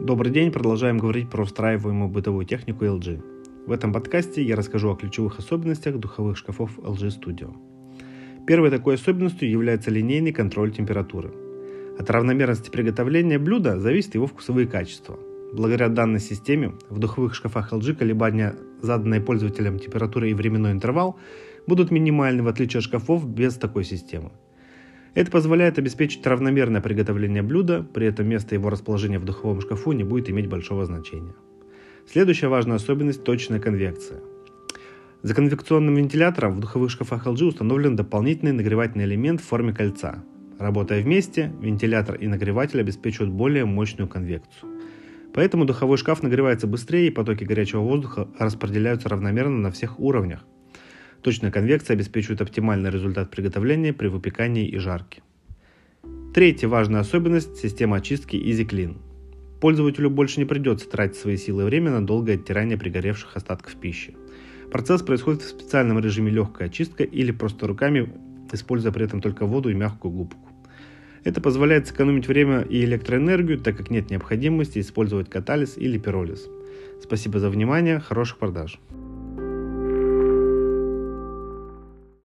Добрый день, продолжаем говорить про встраиваемую бытовую технику LG. В этом подкасте я расскажу о ключевых особенностях духовых шкафов LG Studio. Первой такой особенностью является линейный контроль температуры. От равномерности приготовления блюда зависят его вкусовые качества. Благодаря данной системе в духовых шкафах LG колебания, заданные пользователям температуры и временной интервал, будут минимальны в отличие от шкафов без такой системы. Это позволяет обеспечить равномерное приготовление блюда, при этом место его расположения в духовом шкафу не будет иметь большого значения. Следующая важная особенность – точная конвекция. За конвекционным вентилятором в духовых шкафах LG установлен дополнительный нагревательный элемент в форме кольца. Работая вместе, вентилятор и нагреватель обеспечивают более мощную конвекцию. Поэтому духовой шкаф нагревается быстрее и потоки горячего воздуха распределяются равномерно на всех уровнях, Точная конвекция обеспечивает оптимальный результат приготовления при выпекании и жарке. Третья важная особенность – система очистки EasyClean. Пользователю больше не придется тратить свои силы и время на долгое оттирание пригоревших остатков пищи. Процесс происходит в специальном режиме легкая очистка или просто руками, используя при этом только воду и мягкую губку. Это позволяет сэкономить время и электроэнергию, так как нет необходимости использовать катализ или пиролиз. Спасибо за внимание, хороших продаж!